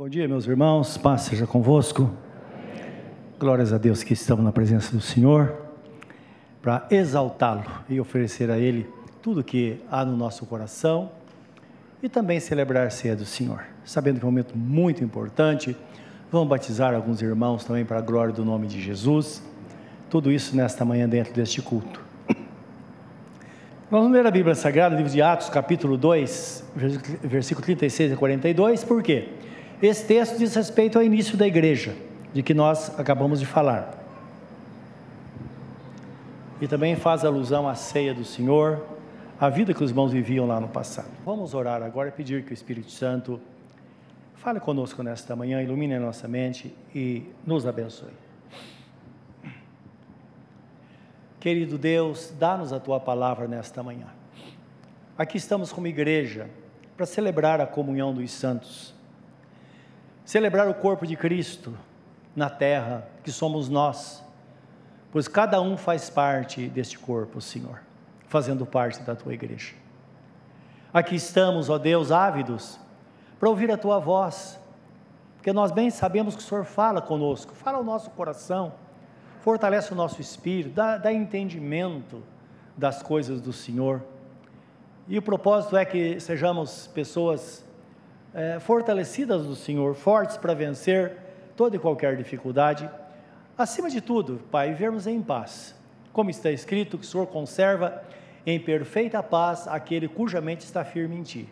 Bom dia, meus irmãos, paz seja convosco. Glórias a Deus que estamos na presença do Senhor para exaltá-lo e oferecer a Ele tudo que há no nosso coração e também celebrar a ceia do Senhor, sabendo que é um momento muito importante. Vamos batizar alguns irmãos também para a glória do nome de Jesus. Tudo isso nesta manhã dentro deste culto. Vamos ler a Bíblia Sagrada, livro de Atos, capítulo 2, versículo 36 a 42, por quê? Esse texto diz respeito ao início da igreja, de que nós acabamos de falar. E também faz alusão à ceia do Senhor, à vida que os irmãos viviam lá no passado. Vamos orar agora e pedir que o Espírito Santo fale conosco nesta manhã, ilumine a nossa mente e nos abençoe. Querido Deus, dá-nos a tua palavra nesta manhã. Aqui estamos como igreja para celebrar a comunhão dos santos celebrar o corpo de Cristo na terra, que somos nós, pois cada um faz parte deste corpo, Senhor, fazendo parte da tua igreja. Aqui estamos, ó Deus, ávidos para ouvir a tua voz, porque nós bem sabemos que o Senhor fala conosco, fala ao nosso coração, fortalece o nosso espírito, dá, dá entendimento das coisas do Senhor. E o propósito é que sejamos pessoas é, fortalecidas do Senhor, fortes para vencer toda e qualquer dificuldade. Acima de tudo, Pai, vermos em paz, como está escrito, que o Senhor conserva em perfeita paz aquele cuja mente está firme em Ti.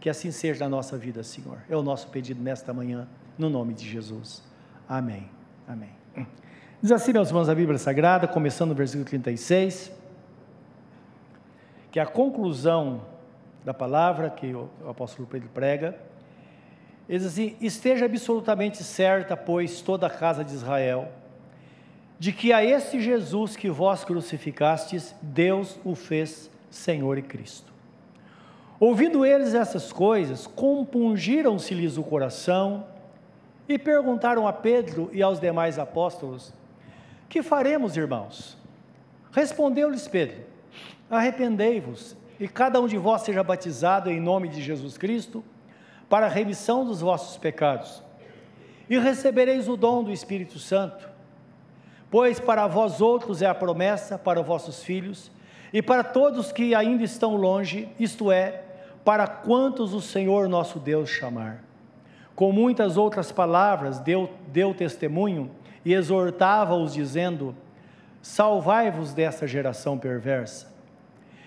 Que assim seja na nossa vida, Senhor. É o nosso pedido nesta manhã, no nome de Jesus. Amém. Amém. Diz assim, meus irmãos, a Bíblia Sagrada, começando no versículo 36, que a conclusão da palavra que o, apóstolo Pedro prega. Ele diz assim: Esteja absolutamente certa, pois, toda a casa de Israel, de que a esse Jesus que vós crucificastes, Deus o fez Senhor e Cristo. Ouvindo eles essas coisas, compungiram-se-lhes o coração e perguntaram a Pedro e aos demais apóstolos: Que faremos, irmãos? Respondeu-lhes Pedro: Arrependei-vos e cada um de vós seja batizado em nome de Jesus Cristo, para a remissão dos vossos pecados, e recebereis o dom do Espírito Santo, pois para vós outros é a promessa, para vossos filhos, e para todos que ainda estão longe, isto é, para quantos o Senhor nosso Deus chamar. Com muitas outras palavras, deu, deu testemunho e exortava-os, dizendo: Salvai-vos dessa geração perversa.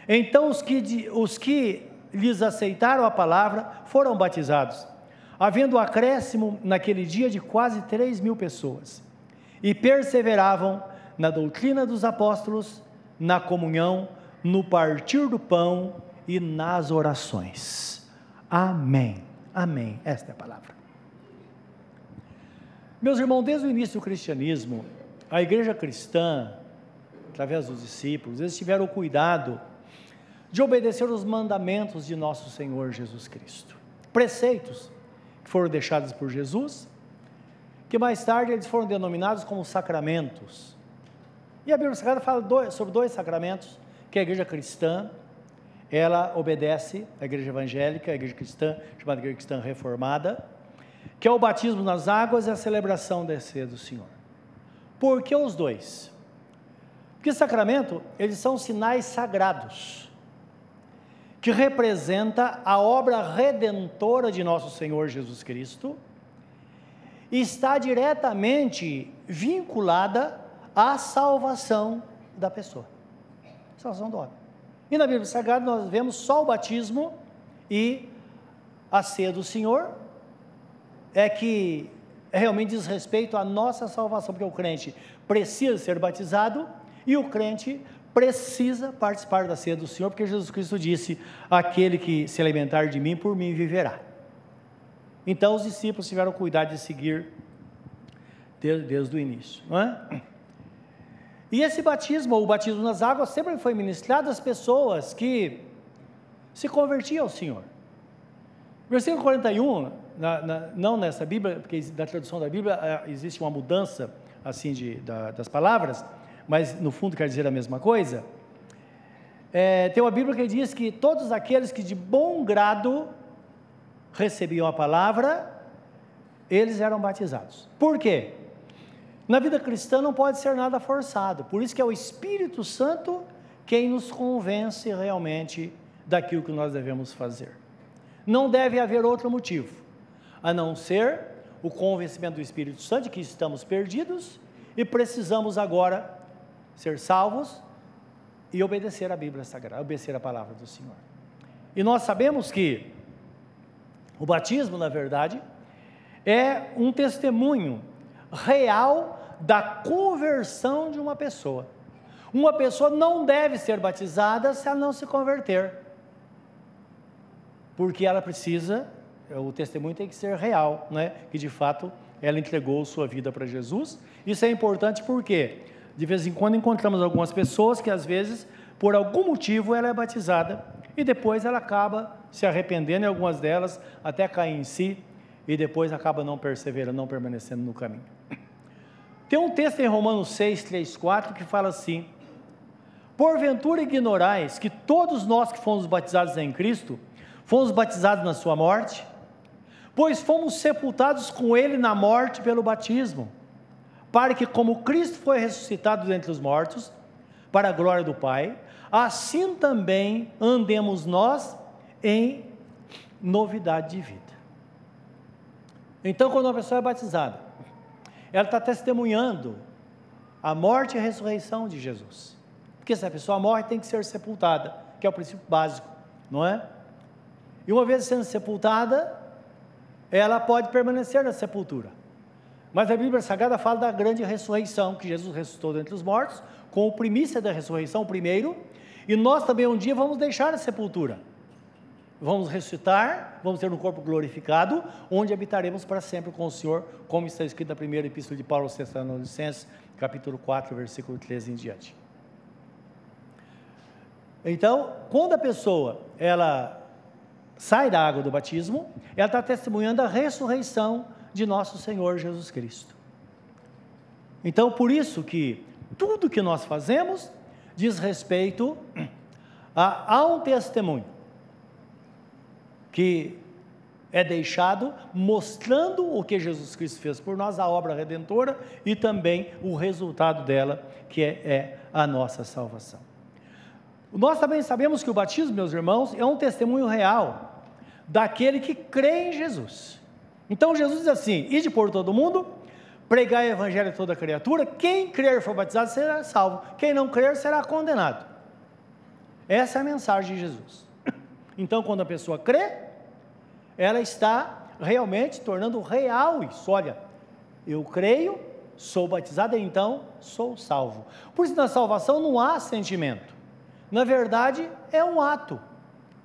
Então os que, os que lhes aceitaram a palavra foram batizados, havendo acréscimo naquele dia de quase três mil pessoas, e perseveravam na doutrina dos apóstolos, na comunhão, no partir do pão e nas orações. Amém. Amém. Esta é a palavra. Meus irmãos, desde o início do cristianismo, a igreja cristã, através dos discípulos, eles tiveram o cuidado de obedecer os mandamentos de nosso Senhor Jesus Cristo. Preceitos que foram deixados por Jesus, que mais tarde eles foram denominados como sacramentos. E a Bíblia Sagrada fala dois, sobre dois sacramentos que a igreja cristã, ela obedece, a igreja evangélica, a igreja cristã, chamada igreja cristã reformada, que é o batismo nas águas e a celebração da ceia do Senhor. Por que os dois? Porque sacramento, eles são sinais sagrados que representa a obra redentora de nosso Senhor Jesus Cristo, está diretamente vinculada à salvação da pessoa. Salvação do homem. E na Bíblia Sagrada nós vemos só o batismo e a ceia do Senhor, é que realmente diz respeito à nossa salvação, porque o crente precisa ser batizado e o crente precisa participar da ceia do Senhor, porque Jesus Cristo disse: Aquele que se alimentar de mim, por mim viverá. Então os discípulos tiveram cuidado de seguir desde, desde o início. É? E esse batismo, ou o batismo nas águas, sempre foi ministrado às pessoas que se convertiam ao Senhor. Versículo 41, na, na, não nessa Bíblia, porque na tradução da Bíblia é, existe uma mudança assim de, da, das palavras, mas no fundo quer dizer a mesma coisa. É, tem uma Bíblia que diz que todos aqueles que de bom grado recebiam a palavra eles eram batizados. Por quê? Na vida cristã não pode ser nada forçado, por isso que é o Espírito Santo quem nos convence realmente daquilo que nós devemos fazer. Não deve haver outro motivo, a não ser o convencimento do Espírito Santo de que estamos perdidos e precisamos agora ser salvos e obedecer a Bíblia Sagrada, obedecer a palavra do Senhor. E nós sabemos que o batismo, na verdade, é um testemunho real da conversão de uma pessoa. Uma pessoa não deve ser batizada se ela não se converter, porque ela precisa, o testemunho tem que ser real, né? que de fato ela entregou sua vida para Jesus. Isso é importante porque de vez em quando encontramos algumas pessoas que às vezes, por algum motivo, ela é batizada e depois ela acaba se arrependendo, e algumas delas até caem em si e depois acaba não perseverando, não permanecendo no caminho. Tem um texto em Romanos 6, 3, 4 que fala assim: Porventura ignorais que todos nós que fomos batizados em Cristo, fomos batizados na Sua morte? Pois fomos sepultados com Ele na morte pelo batismo para que, como Cristo foi ressuscitado dentre os mortos, para a glória do Pai, assim também andemos nós em novidade de vida. Então, quando uma pessoa é batizada, ela está testemunhando a morte e a ressurreição de Jesus. Porque se a pessoa morre, tem que ser sepultada, que é o princípio básico, não é? E uma vez sendo sepultada, ela pode permanecer na sepultura. Mas a Bíblia Sagrada fala da grande ressurreição, que Jesus ressuscitou dentre os mortos, com o primícia da ressurreição, primeiro, e nós também um dia vamos deixar a sepultura. Vamos ressuscitar, vamos ter um corpo glorificado, onde habitaremos para sempre com o Senhor, como está escrito na primeira epístola de Paulo aos Tessalonicenses, capítulo 4, versículo 13 em diante. Então, quando a pessoa ela sai da água do batismo, ela está testemunhando a ressurreição de nosso Senhor Jesus Cristo. Então, por isso que tudo que nós fazemos diz respeito a, a um testemunho que é deixado mostrando o que Jesus Cristo fez por nós, a obra redentora e também o resultado dela, que é, é a nossa salvação. Nós também sabemos que o batismo, meus irmãos, é um testemunho real daquele que crê em Jesus. Então Jesus diz assim: ide por todo mundo, pregar o evangelho a toda criatura, quem crer e for batizado será salvo, quem não crer será condenado. Essa é a mensagem de Jesus. Então, quando a pessoa crê, ela está realmente tornando real isso. Olha, eu creio, sou batizado, então sou salvo. Por isso, na salvação não há sentimento. Na verdade, é um ato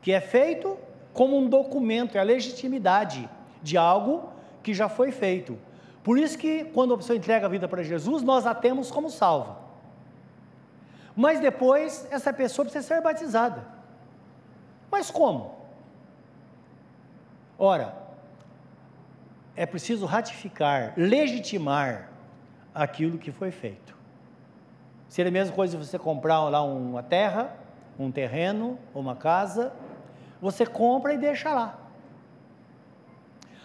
que é feito como um documento, é a legitimidade de algo que já foi feito. Por isso que quando a pessoa entrega a vida para Jesus, nós a temos como salva. Mas depois essa pessoa precisa ser batizada. Mas como? Ora, é preciso ratificar, legitimar aquilo que foi feito. Seria a mesma coisa você comprar lá uma terra, um terreno, uma casa, você compra e deixa lá.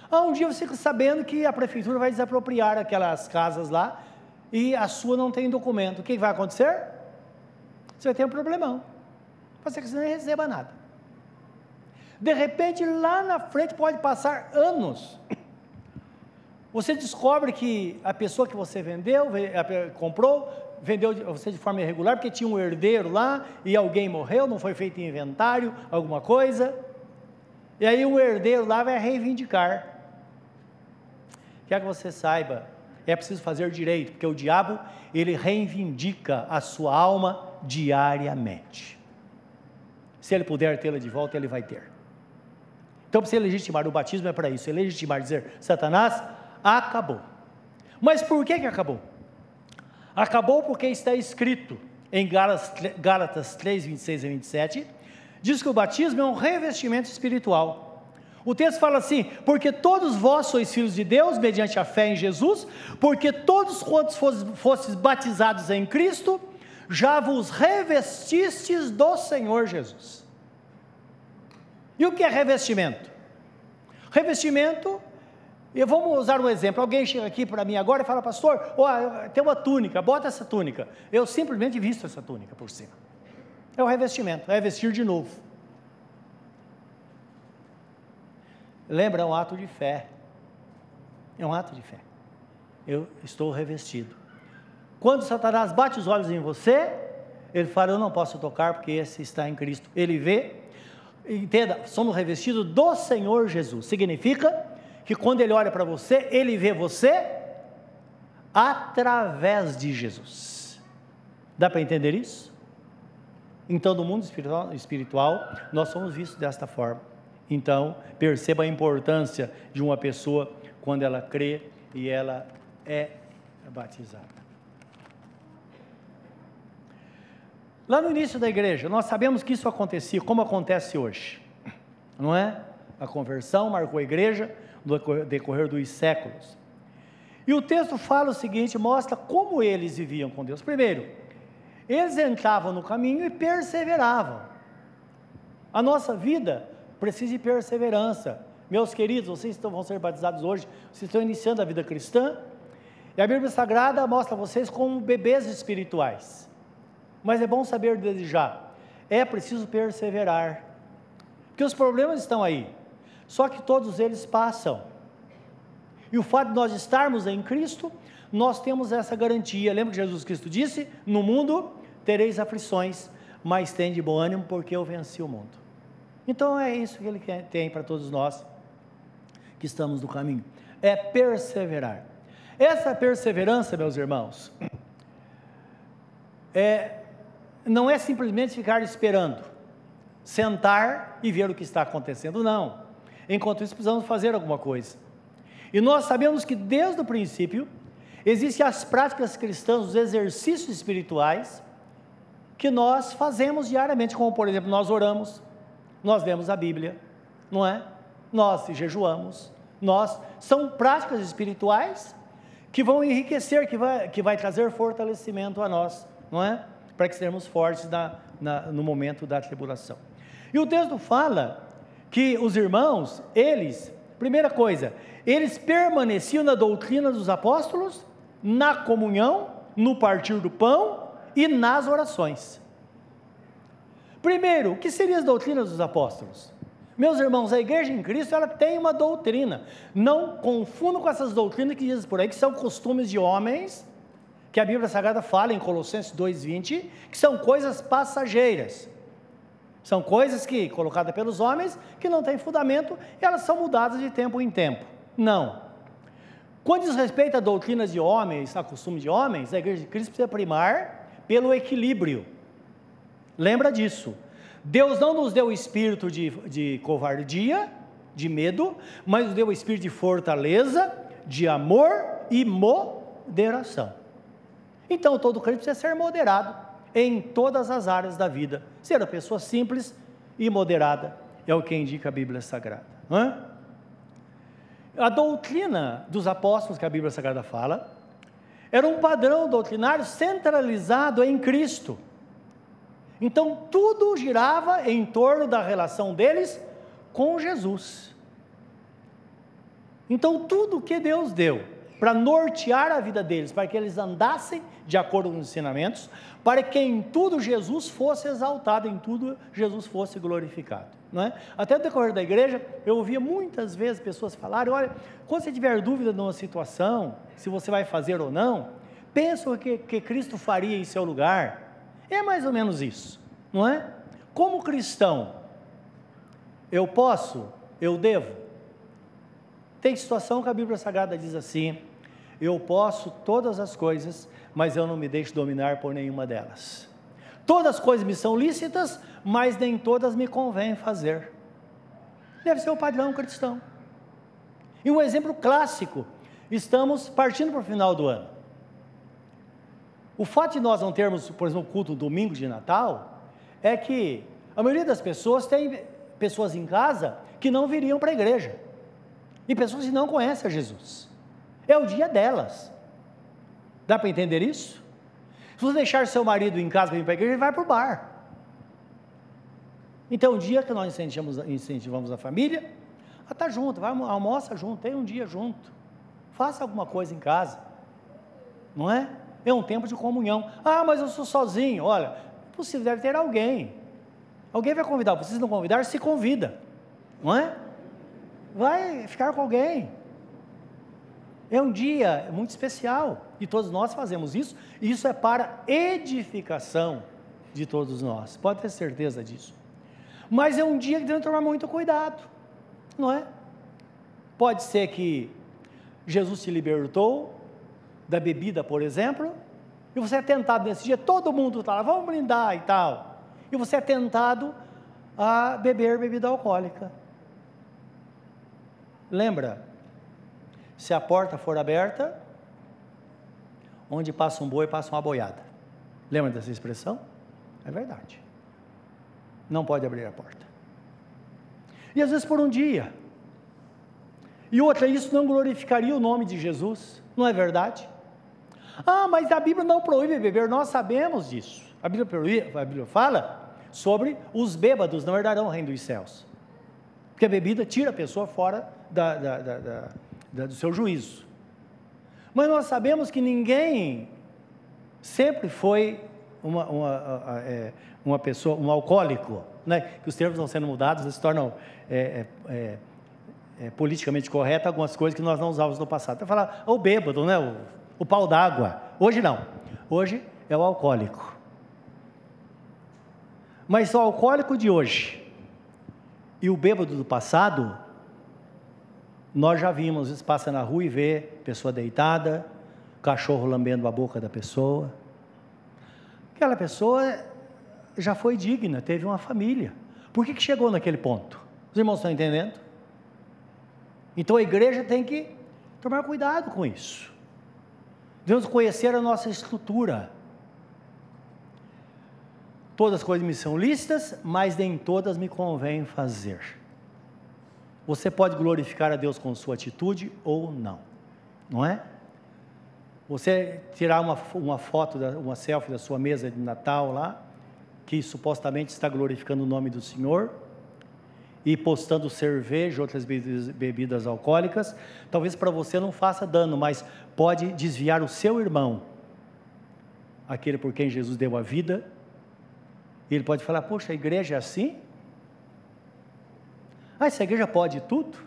Ah, um dia você fica sabendo que a prefeitura vai desapropriar aquelas casas lá e a sua não tem documento. O que vai acontecer? Você vai ter um problemão. Pode ser que você nem receba nada. De repente, lá na frente pode passar anos. Você descobre que a pessoa que você vendeu, comprou, vendeu você de forma irregular, porque tinha um herdeiro lá e alguém morreu, não foi feito inventário, alguma coisa. E aí o herdeiro lá vai reivindicar. Quer que você saiba, é preciso fazer direito, porque o diabo, ele reivindica a sua alma diariamente. Se ele puder tê-la de volta, ele vai ter. Então, para você legitimar o batismo é para isso, é legitimar dizer, Satanás, acabou. Mas por que, que acabou? Acabou porque está escrito em Gálatas 3, 26 e 27, diz que o batismo é um revestimento espiritual. O texto fala assim: porque todos vós sois filhos de Deus, mediante a fé em Jesus, porque todos quantos fostes batizados em Cristo, já vos revestistes do Senhor Jesus. E o que é revestimento? Revestimento E vamos usar um exemplo. Alguém chega aqui para mim agora e fala, pastor, oh, tem uma túnica, bota essa túnica. Eu simplesmente visto essa túnica por cima. É o revestimento, é vestir de novo. Lembra, é um ato de fé. É um ato de fé. Eu estou revestido. Quando Satanás bate os olhos em você, ele fala: Eu não posso tocar porque esse está em Cristo. Ele vê, entenda, somos revestidos do Senhor Jesus. Significa que quando ele olha para você, ele vê você através de Jesus. Dá para entender isso? Então, no mundo espiritual, espiritual, nós somos vistos desta forma. Então, perceba a importância de uma pessoa quando ela crê e ela é batizada. Lá no início da igreja, nós sabemos que isso acontecia, como acontece hoje, não é? A conversão marcou a igreja no decorrer dos séculos. E o texto fala o seguinte: mostra como eles viviam com Deus. Primeiro, eles entravam no caminho e perseveravam. A nossa vida precisa de perseverança. Meus queridos, vocês vão ser batizados hoje, vocês estão iniciando a vida cristã, e a Bíblia Sagrada mostra vocês como bebês espirituais. Mas é bom saber desde já, é preciso perseverar, porque os problemas estão aí, só que todos eles passam. E o fato de nós estarmos em Cristo, nós temos essa garantia. Lembra que Jesus Cristo disse: No mundo tereis aflições, mas tem de bom ânimo, porque eu venci o mundo. Então é isso que ele tem para todos nós que estamos no caminho: é perseverar. Essa perseverança, meus irmãos, é, não é simplesmente ficar esperando, sentar e ver o que está acontecendo, não. Enquanto isso, precisamos fazer alguma coisa. E nós sabemos que desde o princípio existem as práticas cristãs, os exercícios espirituais que nós fazemos diariamente, como por exemplo, nós oramos, nós lemos a Bíblia, não é? Nós jejuamos, nós são práticas espirituais que vão enriquecer, que vai, que vai trazer fortalecimento a nós, não é? Para que sejamos fortes na, na, no momento da tribulação. E o texto fala que os irmãos, eles, primeira coisa, eles permaneciam na doutrina dos apóstolos, na comunhão, no partir do pão e nas orações. Primeiro, o que seriam as doutrinas dos apóstolos? Meus irmãos, a igreja em Cristo ela tem uma doutrina. Não confundam com essas doutrinas que dizem por aí que são costumes de homens, que a Bíblia Sagrada fala em Colossenses 2:20, que são coisas passageiras. São coisas que, colocadas pelos homens, que não têm fundamento e elas são mudadas de tempo em tempo. Não. Quando diz respeito a doutrinas de homens, a costumes de homens, a igreja de Cristo precisa primar pelo equilíbrio. Lembra disso. Deus não nos deu o espírito de, de covardia, de medo, mas nos deu o espírito de fortaleza, de amor e moderação. Então todo crente precisa ser moderado em todas as áreas da vida. Ser a pessoa simples e moderada é o que indica a Bíblia Sagrada. Hã? A doutrina dos apóstolos que a Bíblia Sagrada fala era um padrão doutrinário centralizado em Cristo. Então tudo girava em torno da relação deles com Jesus. Então tudo que Deus deu para nortear a vida deles, para que eles andassem de acordo com os ensinamentos, para que em tudo Jesus fosse exaltado, em tudo Jesus fosse glorificado. Não é? Até no decorrer da igreja, eu ouvia muitas vezes pessoas falarem: olha, quando você tiver dúvida numa situação, se você vai fazer ou não, pensa o que, que Cristo faria em seu lugar. É mais ou menos isso, não é? Como cristão, eu posso, eu devo. Tem situação que a Bíblia Sagrada diz assim: eu posso todas as coisas, mas eu não me deixo dominar por nenhuma delas. Todas as coisas me são lícitas, mas nem todas me convém fazer. Deve ser o padrão cristão. E um exemplo clássico: estamos partindo para o final do ano. O fato de nós não termos, por exemplo, culto domingo de Natal, é que a maioria das pessoas tem pessoas em casa que não viriam para a igreja. E pessoas que não conhecem a Jesus. É o dia delas. Dá para entender isso? Se você deixar seu marido em casa para ir para a igreja, ele vai para o bar. Então, o dia que nós incentivamos, incentivamos a família, Está junto, vai almoça junto, tem um dia junto. Faça alguma coisa em casa. Não é? É um tempo de comunhão. Ah, mas eu sou sozinho. Olha, possível deve ter alguém. Alguém vai convidar. Precisa não convidar, se convida. Não é? Vai ficar com alguém. É um dia muito especial e todos nós fazemos isso, e isso é para edificação de todos nós, pode ter certeza disso. Mas é um dia que que tomar muito cuidado, não é? Pode ser que Jesus te libertou da bebida, por exemplo, e você é tentado nesse dia, todo mundo está lá, vamos brindar e tal, e você é tentado a beber bebida alcoólica. Lembra, se a porta for aberta, onde passa um boi, passa uma boiada. Lembra dessa expressão? É verdade. Não pode abrir a porta. E às vezes por um dia. E outra, isso não glorificaria o nome de Jesus, não é verdade? Ah, mas a Bíblia não proíbe beber, nós sabemos disso. A Bíblia, proíbe, a Bíblia fala sobre os bêbados não herdarão o reino dos céus. Porque a bebida tira a pessoa fora da, da, da, do seu juízo. Mas nós sabemos que ninguém sempre foi uma, uma, é, uma pessoa, um alcoólico, né? que os termos estão sendo mudados, eles se tornam é, é, é, é politicamente corretos algumas coisas que nós não usávamos no passado. Então, falar o bêbado, né? o, o pau d'água. Hoje não. Hoje é o alcoólico. Mas o alcoólico de hoje e o bêbado do passado nós já vimos, vezes passa na rua e vê pessoa deitada, cachorro lambendo a boca da pessoa. Aquela pessoa já foi digna, teve uma família. Por que, que chegou naquele ponto? Os irmãos estão entendendo? Então a igreja tem que tomar cuidado com isso. Devemos conhecer a nossa estrutura. Todas as coisas me são lícitas, mas nem todas me convém fazer. Você pode glorificar a Deus com sua atitude ou não, não é? Você tirar uma, uma foto, uma selfie da sua mesa de Natal lá, que supostamente está glorificando o nome do Senhor, e postando cerveja, outras bebidas, bebidas alcoólicas, talvez para você não faça dano, mas pode desviar o seu irmão, aquele por quem Jesus deu a vida, e ele pode falar: Poxa, a igreja é assim? Ah, essa igreja pode tudo?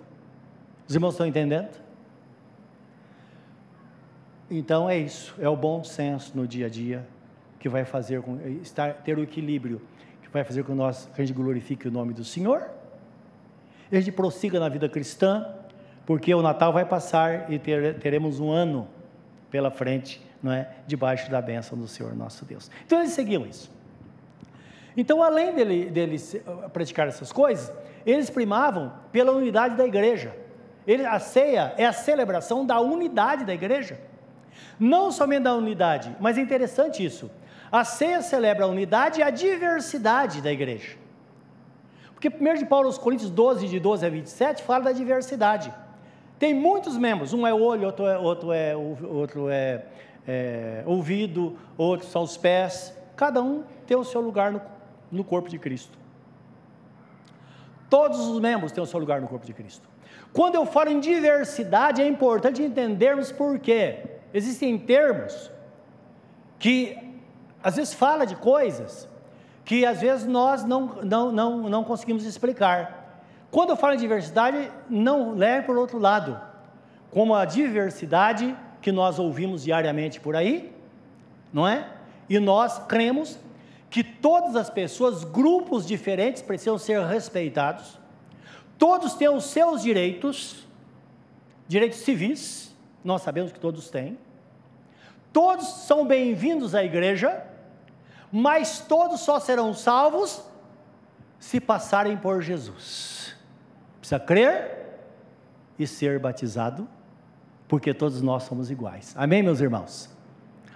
Os irmãos estão entendendo? Então é isso, é o bom senso no dia a dia que vai fazer com estar, ter o equilíbrio, que vai fazer com nós, que a gente glorifique o nome do Senhor, a gente prossiga na vida cristã, porque o Natal vai passar e ter, teremos um ano pela frente, não é, debaixo da bênção do Senhor nosso Deus. Então eles seguiam isso. Então, além dele, deles praticar essas coisas, eles primavam pela unidade da igreja. Ele, a ceia é a celebração da unidade da igreja. Não somente da unidade, mas é interessante isso. A ceia celebra a unidade e a diversidade da igreja. Porque 1 de Paulo aos Coríntios 12, de 12 a 27, fala da diversidade. Tem muitos membros, um é olho, outro é, outro é, outro é, é ouvido, outro são os pés. Cada um tem o seu lugar no, no corpo de Cristo. Todos os membros têm o seu lugar no corpo de Cristo. Quando eu falo em diversidade, é importante entendermos por quê. Existem termos que às vezes fala de coisas que às vezes nós não, não, não, não conseguimos explicar. Quando eu falo em diversidade, não leve por outro lado, como a diversidade que nós ouvimos diariamente por aí, não é? E nós cremos que todas as pessoas, grupos diferentes, precisam ser respeitados, todos têm os seus direitos, direitos civis, nós sabemos que todos têm, todos são bem-vindos à igreja, mas todos só serão salvos se passarem por Jesus. Precisa crer e ser batizado, porque todos nós somos iguais. Amém, meus irmãos?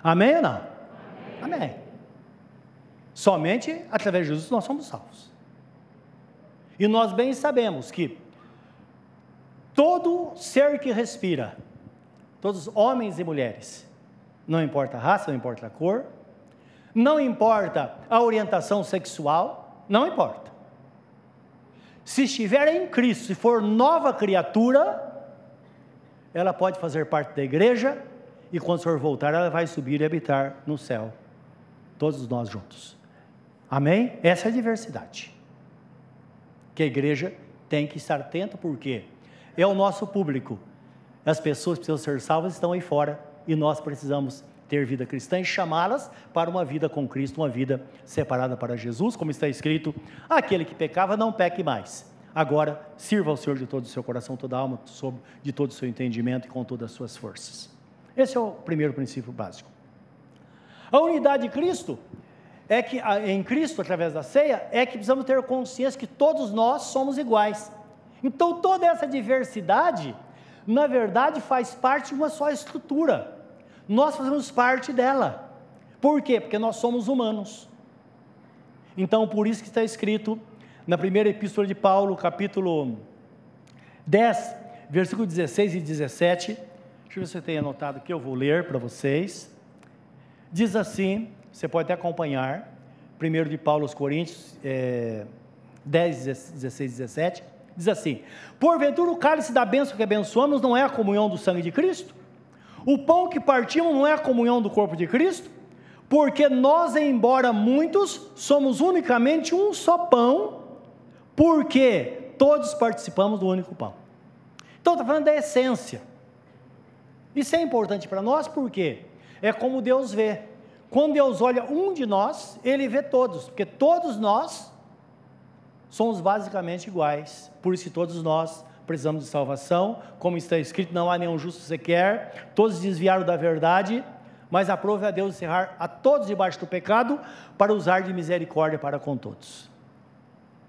Amém ou não? Amém. Amém. Somente através de Jesus nós somos salvos. E nós bem sabemos que todo ser que respira, todos homens e mulheres, não importa a raça, não importa a cor, não importa a orientação sexual, não importa. se estiver em Cristo, se for nova criatura, ela pode fazer parte da igreja e quando o Senhor voltar, ela vai subir e habitar no céu. Todos nós juntos. Amém? Essa é a diversidade. Que a igreja tem que estar atenta, porque é o nosso público. As pessoas precisam ser salvas estão aí fora e nós precisamos ter vida cristã e chamá-las para uma vida com Cristo, uma vida separada para Jesus, como está escrito: aquele que pecava não peque mais. Agora, sirva ao Senhor de todo o seu coração, toda a alma, de todo o seu entendimento e com todas as suas forças. Esse é o primeiro princípio básico. A unidade de Cristo é que em Cristo, através da ceia, é que precisamos ter consciência que todos nós somos iguais. Então, toda essa diversidade, na verdade, faz parte de uma só estrutura. Nós fazemos parte dela. Por quê? Porque nós somos humanos. Então, por isso que está escrito na primeira epístola de Paulo, capítulo 10, versículo 16 e 17. Deixa eu ver se você tem anotado aqui, eu vou ler para vocês. Diz assim: você pode até acompanhar, primeiro de Paulo aos Coríntios, é, 10, 16, 17, diz assim: Porventura o cálice da bênção que abençoamos não é a comunhão do sangue de Cristo? O pão que partimos não é a comunhão do corpo de Cristo? Porque nós, embora muitos, somos unicamente um só pão, porque todos participamos do único pão. Então está falando da essência. Isso é importante para nós porque é como Deus vê. Quando Deus olha um de nós, ele vê todos, porque todos nós somos basicamente iguais. Por isso todos nós precisamos de salvação, como está escrito, não há nenhum justo sequer, todos desviaram da verdade, mas aprove a Deus encerrar a todos debaixo do pecado, para usar de misericórdia para com todos.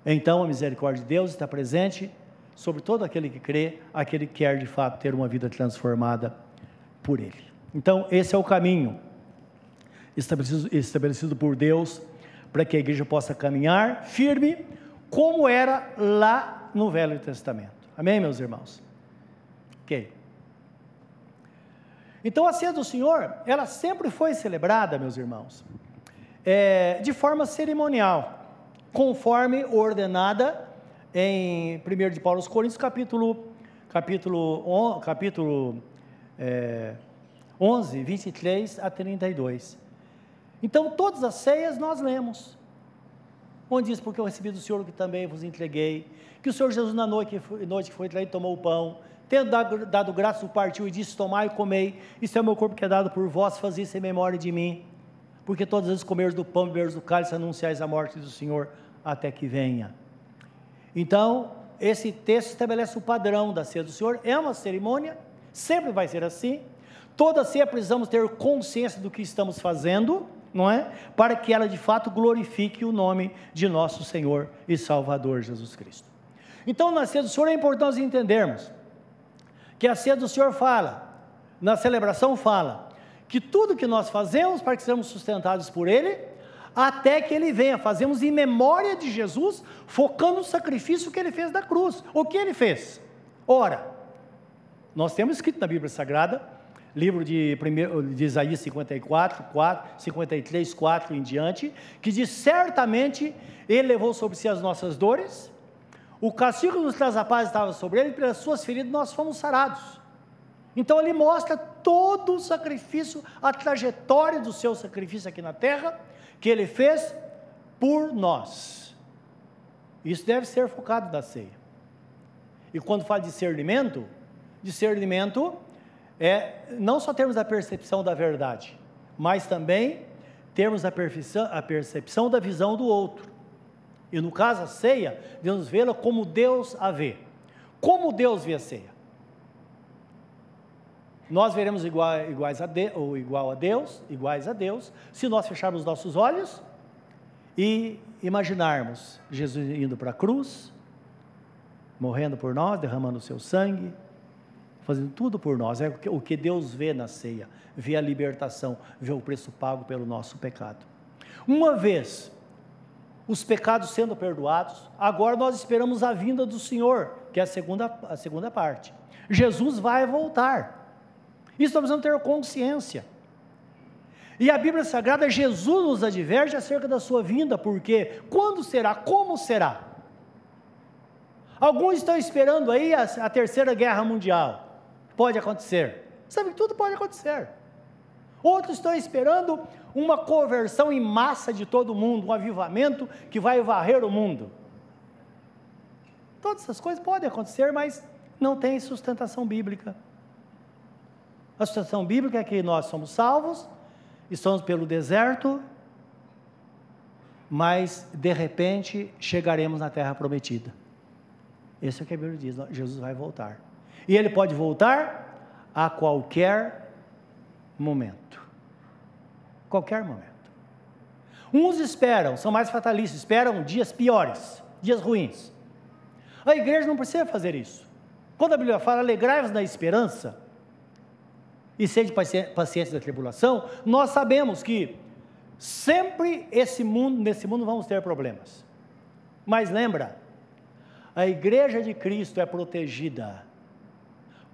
Então a misericórdia de Deus está presente sobre todo aquele que crê, aquele que quer de fato ter uma vida transformada por Ele. Então, esse é o caminho estabelecido, estabelecido por Deus para que a igreja possa caminhar firme, como era lá no Velho Testamento. Amém, meus irmãos? Ok. Então a ceia do Senhor, ela sempre foi celebrada, meus irmãos, é, de forma cerimonial, conforme ordenada em 1 de Paulo aos Coríntios, capítulo, capítulo, capítulo é, 11, 23 a 32. Então, todas as ceias nós lemos. Onde diz, porque eu recebi do Senhor que também vos entreguei, que o Senhor Jesus na noite, noite que foi traído tomou o pão, tendo dado, dado graça, o partiu e disse, tomai e comei, isso é o meu corpo que é dado por vós, fazia isso em memória de mim, porque todas as vezes comeres do pão e beberes do cálice, anunciais a morte do Senhor até que venha. Então, esse texto estabelece o padrão da ceia do Senhor, é uma cerimônia, sempre vai ser assim, toda ceia precisamos ter consciência do que estamos fazendo, não é? Para que ela de fato glorifique o nome de nosso Senhor e Salvador Jesus Cristo. Então, na ceia do Senhor é importante entendermos que a ceia do Senhor fala, na celebração fala, que tudo que nós fazemos para que sejamos sustentados por Ele, até que Ele venha, fazemos em memória de Jesus, focando no sacrifício que Ele fez da cruz. O que Ele fez? Ora, nós temos escrito na Bíblia Sagrada livro de, primeiro, de Isaías 54, 4, 53, 4 em diante, que diz: certamente ele levou sobre si as nossas dores, o castigo nos traz a paz estava sobre ele, pelas suas feridas nós fomos sarados. Então ele mostra todo o sacrifício, a trajetória do seu sacrifício aqui na terra, que ele fez por nós. Isso deve ser focado na ceia. E quando fala de discernimento, discernimento é não só termos a percepção da verdade, mas também termos a a percepção da visão do outro. E no caso a ceia, devemos vê-la como Deus a vê. Como Deus vê a ceia? Nós veremos igual, iguais a de, ou igual a Deus, iguais a Deus, se nós fecharmos nossos olhos e imaginarmos Jesus indo para a cruz, morrendo por nós, derramando o seu sangue, fazendo tudo por nós. É o que Deus vê na ceia, vê a libertação, vê o preço pago pelo nosso pecado. Uma vez os pecados sendo perdoados, agora nós esperamos a vinda do Senhor, que é a segunda, a segunda parte. Jesus vai voltar. Isso nós precisamos ter consciência. E a Bíblia Sagrada, Jesus nos adverte acerca da sua vinda, porque quando será, como será? Alguns estão esperando aí a, a terceira guerra mundial. Pode acontecer. Sabe que tudo pode acontecer. Outros estão esperando uma conversão em massa de todo mundo, um avivamento que vai varrer o mundo. Todas essas coisas podem acontecer, mas não tem sustentação bíblica. A sustentação bíblica é que nós somos salvos, estamos pelo deserto, mas de repente chegaremos na terra prometida. Esse é o que a Bíblia diz: Jesus vai voltar. E ele pode voltar a qualquer momento. Qualquer momento. Uns esperam, são mais fatalistas, esperam dias piores, dias ruins. A igreja não precisa fazer isso. Quando a Bíblia fala alegrai-vos na esperança e sede paciência da tribulação, nós sabemos que sempre esse mundo, nesse mundo vamos ter problemas. Mas lembra, a igreja de Cristo é protegida,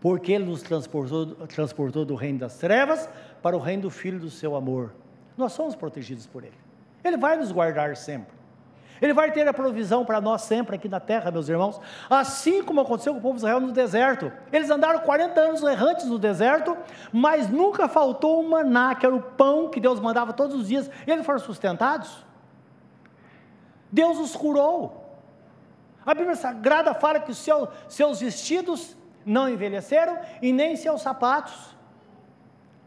porque Ele nos transportou, transportou do reino das trevas para o reino do Filho do seu amor. Nós somos protegidos por Ele. Ele vai nos guardar sempre. Ele vai ter a provisão para nós sempre aqui na terra, meus irmãos. Assim como aconteceu com o povo de Israel no deserto. Eles andaram 40 anos errantes no deserto, mas nunca faltou o maná, que era o pão que Deus mandava todos os dias. Eles foram sustentados. Deus os curou. A Bíblia Sagrada fala que os seu, seus vestidos não envelheceram e nem seus sapatos.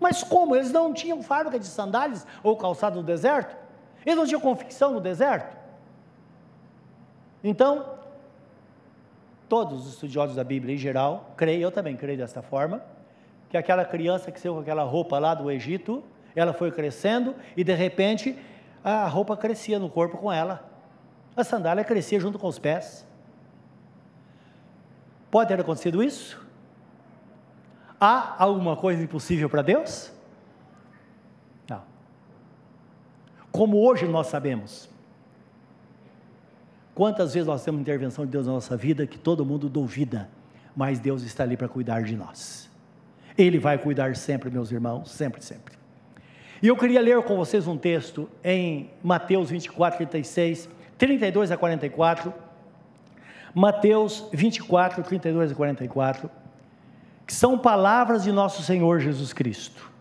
Mas como? Eles não tinham fábrica de sandálias ou calçado no deserto? Eles não tinham confecção no deserto? Então, todos os estudiosos da Bíblia em geral creem, eu também creio desta forma, que aquela criança que saiu com aquela roupa lá do Egito, ela foi crescendo e de repente a roupa crescia no corpo com ela. A sandália crescia junto com os pés. Pode ter acontecido isso? Há alguma coisa impossível para Deus? Não. Como hoje nós sabemos, quantas vezes nós temos intervenção de Deus na nossa vida que todo mundo duvida, mas Deus está ali para cuidar de nós. Ele vai cuidar sempre, meus irmãos, sempre, sempre. E eu queria ler com vocês um texto em Mateus 24, 36 32 a 44, Mateus 24, 32 a 44, que são palavras de nosso Senhor Jesus Cristo.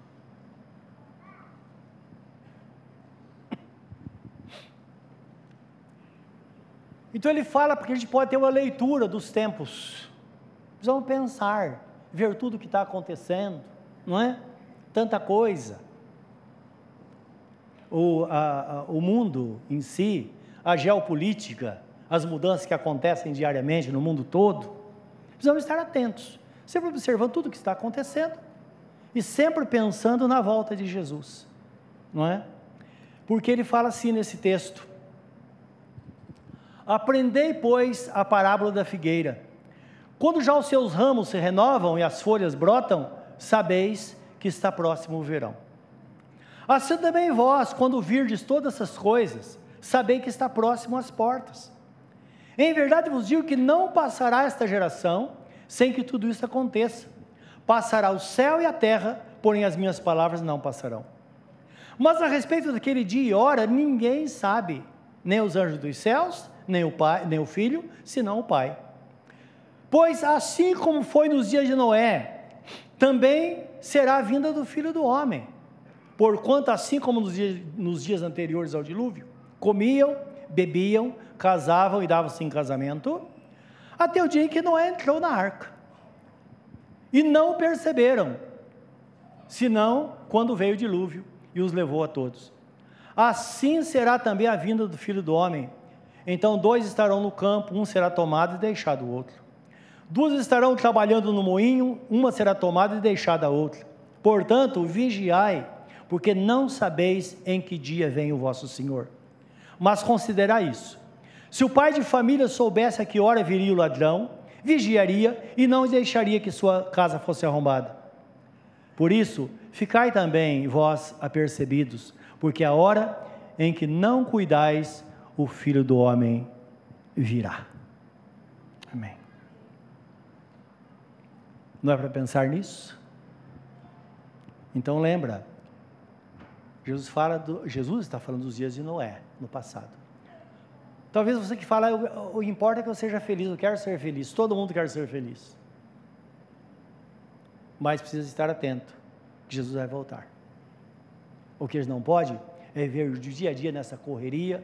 Então ele fala porque a gente pode ter uma leitura dos tempos. Precisamos pensar, ver tudo o que está acontecendo, não é? Tanta coisa. O, a, a, o mundo em si a geopolítica, as mudanças que acontecem diariamente no mundo todo, precisamos estar atentos, sempre observando tudo o que está acontecendo e sempre pensando na volta de Jesus, não é? Porque ele fala assim nesse texto: Aprendei, pois, a parábola da figueira. Quando já os seus ramos se renovam e as folhas brotam, sabeis que está próximo o verão. Assim também vós, quando virdes todas essas coisas, sabei que está próximo às portas. Em verdade vos digo que não passará esta geração sem que tudo isso aconteça. Passará o céu e a terra, porém as minhas palavras não passarão. Mas a respeito daquele dia e hora, ninguém sabe, nem os anjos dos céus, nem o pai, nem o filho, senão o pai. Pois assim como foi nos dias de Noé, também será a vinda do filho do homem. Porquanto, assim como nos dias, nos dias anteriores ao dilúvio, comiam, bebiam, casavam e davam-se em casamento, até o dia em que Noé entrou na arca. E não perceberam, senão quando veio o dilúvio e os levou a todos. Assim será também a vinda do filho do homem. Então dois estarão no campo, um será tomado e deixado o outro. Duas estarão trabalhando no moinho, uma será tomada e deixada a outra. Portanto, vigiai, porque não sabeis em que dia vem o vosso Senhor. Mas considerar isso. Se o pai de família soubesse a que hora viria o ladrão, vigiaria e não deixaria que sua casa fosse arrombada. Por isso, ficai também vós apercebidos, porque a hora em que não cuidais, o filho do homem virá. Amém. Não é para pensar nisso? Então lembra, Jesus fala do, Jesus está falando dos dias de Noé no passado. Talvez você que fala, o, o importa é que eu seja feliz, eu quero ser feliz, todo mundo quer ser feliz. Mas precisa estar atento, que Jesus vai voltar. O que ele não pode é ver o dia a dia nessa correria,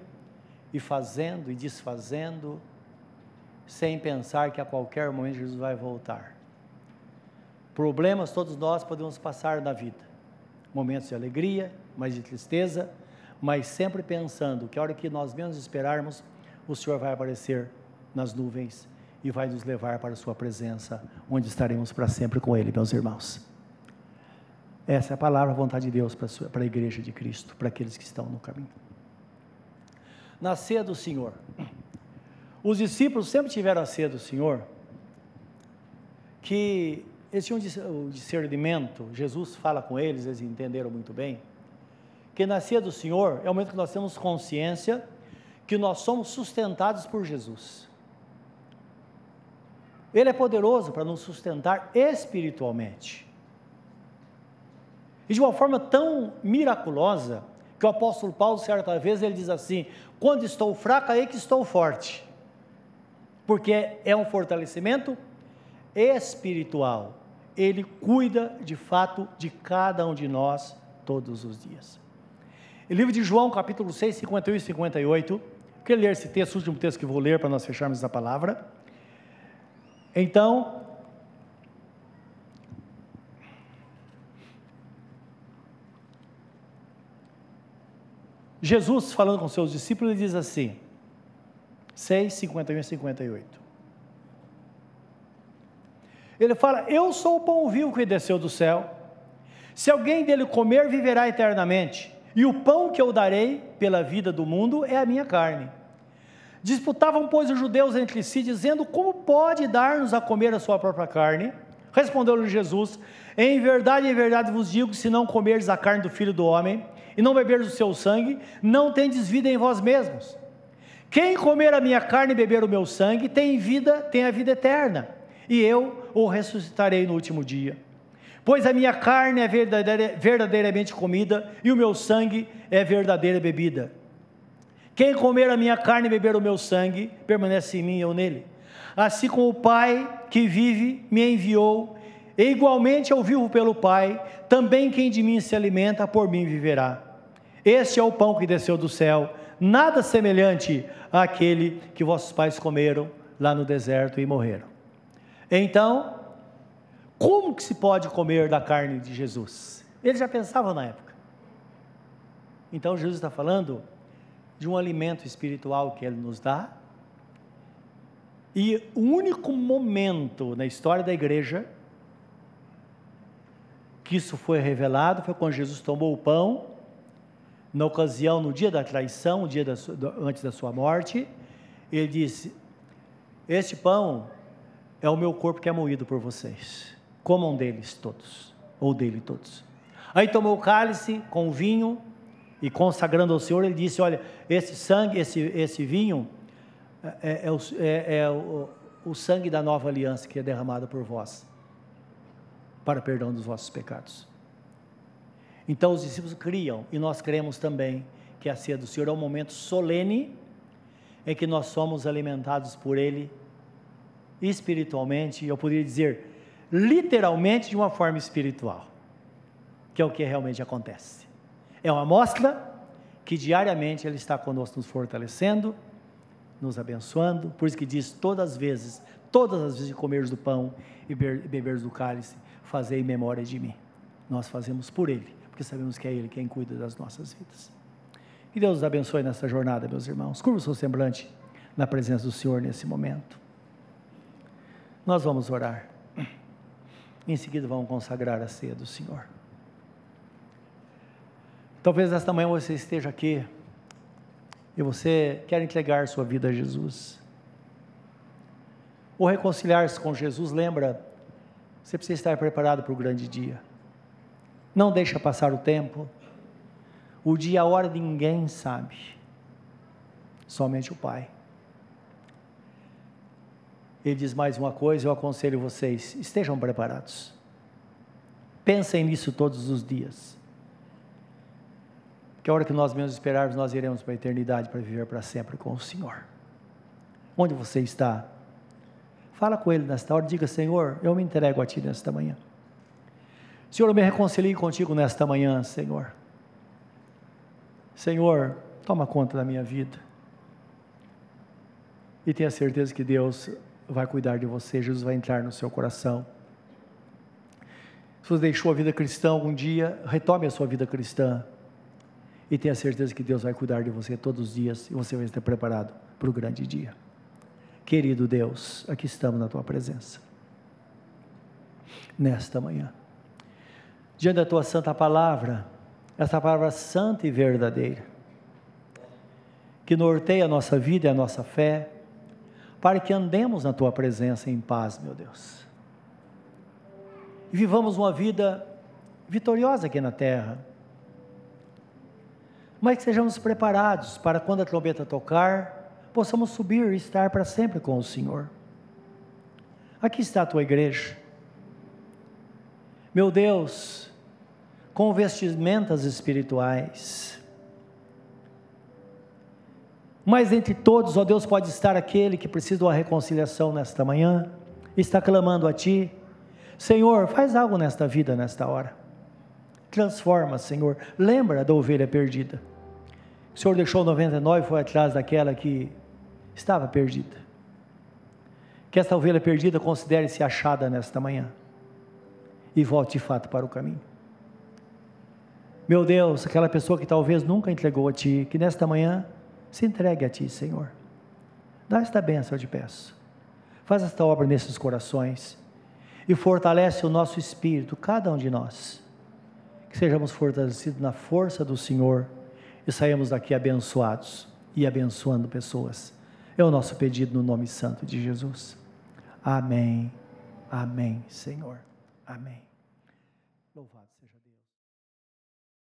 e fazendo e desfazendo, sem pensar que a qualquer momento Jesus vai voltar. Problemas todos nós podemos passar na vida, momentos de alegria, mas de tristeza, mas sempre pensando que a hora que nós menos esperarmos, o Senhor vai aparecer nas nuvens e vai nos levar para a Sua presença, onde estaremos para sempre com Ele, meus irmãos. Essa é a palavra, a vontade de Deus para a, igreja de Cristo, para aqueles que estão no caminho. Na do Senhor. Os discípulos sempre tiveram a ceia do Senhor, que eles tinham o discernimento, Jesus fala com eles, eles entenderam muito bem, que na ceia do Senhor é o momento que nós temos consciência que nós somos sustentados por Jesus. Ele é poderoso para nos sustentar espiritualmente. E de uma forma tão miraculosa, que o apóstolo Paulo, certa vez, ele diz assim: quando estou fraco, aí que estou forte. Porque é um fortalecimento espiritual. Ele cuida de fato de cada um de nós todos os dias. Livro de João, capítulo 6, 51 e 58 quero ler esse texto, o último texto que vou ler para nós fecharmos essa palavra. Então, Jesus, falando com seus discípulos, ele diz assim: 6, 51 e 58. Ele fala: Eu sou o pão vivo que desceu do céu. Se alguém dele comer, viverá eternamente. E o pão que eu darei pela vida do mundo é a minha carne. Disputavam, pois, os judeus entre si, dizendo: Como pode dar-nos a comer a sua própria carne? Respondeu-lhe Jesus: Em verdade, em verdade vos digo: se não comerdes a carne do filho do homem e não beberdes o seu sangue, não tendes vida em vós mesmos. Quem comer a minha carne e beber o meu sangue tem vida, tem a vida eterna, e eu o ressuscitarei no último dia. Pois a minha carne é verdadeira, verdadeiramente comida e o meu sangue é verdadeira bebida. Quem comer a minha carne e beber o meu sangue, permanece em mim e eu nele. Assim como o Pai que vive me enviou, e igualmente eu vivo pelo Pai, também quem de mim se alimenta, por mim viverá. Este é o pão que desceu do céu, nada semelhante àquele que vossos pais comeram lá no deserto e morreram. Então, como que se pode comer da carne de Jesus? Ele já pensava na época. Então Jesus está falando de um alimento espiritual que Ele nos dá. E o único momento na história da igreja que isso foi revelado foi quando Jesus tomou o pão, na ocasião, no dia da traição, o dia da, antes da sua morte, ele disse: Este pão é o meu corpo que é moído por vocês, comam deles todos, ou dele todos. Aí tomou o cálice com o vinho, e consagrando ao Senhor, ele disse: Olha, esse sangue, esse, esse vinho, é, é, é, é, é o, o sangue da nova aliança que é derramado por vós, para perdão dos vossos pecados. Então os discípulos criam, e nós cremos também, que a ceia do Senhor é um momento solene em que nós somos alimentados por Ele espiritualmente, eu poderia dizer literalmente de uma forma espiritual, que é o que realmente acontece. É uma amostra que diariamente Ele está conosco, nos fortalecendo, nos abençoando. Por isso que diz todas as vezes, todas as vezes de comeres do pão e beberes do cálice, fazei memória de mim. Nós fazemos por Ele, porque sabemos que é Ele quem cuida das nossas vidas. Que Deus nos abençoe nessa jornada, meus irmãos. Curva o seu semblante na presença do Senhor nesse momento. Nós vamos orar. Em seguida, vamos consagrar a ceia do Senhor. Talvez esta manhã você esteja aqui e você quer entregar sua vida a Jesus. Ou reconciliar-se com Jesus, lembra, você precisa estar preparado para o grande dia. Não deixa passar o tempo. O dia, a hora, ninguém sabe. Somente o Pai. Ele diz mais uma coisa, eu aconselho vocês: estejam preparados. Pensem nisso todos os dias que a hora que nós menos esperarmos, nós iremos para a eternidade para viver para sempre com o Senhor. onde você está. Fala com Ele nesta hora, diga: Senhor, eu me entrego a Ti nesta manhã. Senhor, eu me reconcilio contigo nesta manhã, Senhor. Senhor, toma conta da minha vida. E tenha certeza que Deus vai cuidar de você, Jesus vai entrar no seu coração. Se você deixou a vida cristã algum dia, retome a sua vida cristã. E tenha certeza que Deus vai cuidar de você todos os dias e você vai estar preparado para o grande dia. Querido Deus, aqui estamos na tua presença. Nesta manhã. Diante da tua santa palavra, essa palavra santa e verdadeira, que norteia a nossa vida e a nossa fé, para que andemos na tua presença em paz, meu Deus. E vivamos uma vida vitoriosa aqui na terra, mas que sejamos preparados para quando a trombeta tocar, possamos subir e estar para sempre com o Senhor. Aqui está a tua igreja. Meu Deus, com vestimentas espirituais. Mas entre todos, ó Deus, pode estar aquele que precisa de uma reconciliação nesta manhã, está clamando a Ti. Senhor, faz algo nesta vida, nesta hora. Transforma, Senhor. Lembra da ovelha perdida. O Senhor deixou 99 e foi atrás daquela que estava perdida. Que essa ovelha perdida considere-se achada nesta manhã e volte de fato para o caminho. Meu Deus, aquela pessoa que talvez nunca entregou a Ti, que nesta manhã se entregue a Ti, Senhor. Dá esta bênção, eu te peço. Faz esta obra nesses corações e fortalece o nosso espírito, cada um de nós. Que sejamos fortalecidos na força do Senhor e saímos daqui abençoados e abençoando pessoas. É o nosso pedido no nome santo de Jesus. Amém. Amém, Senhor. Amém.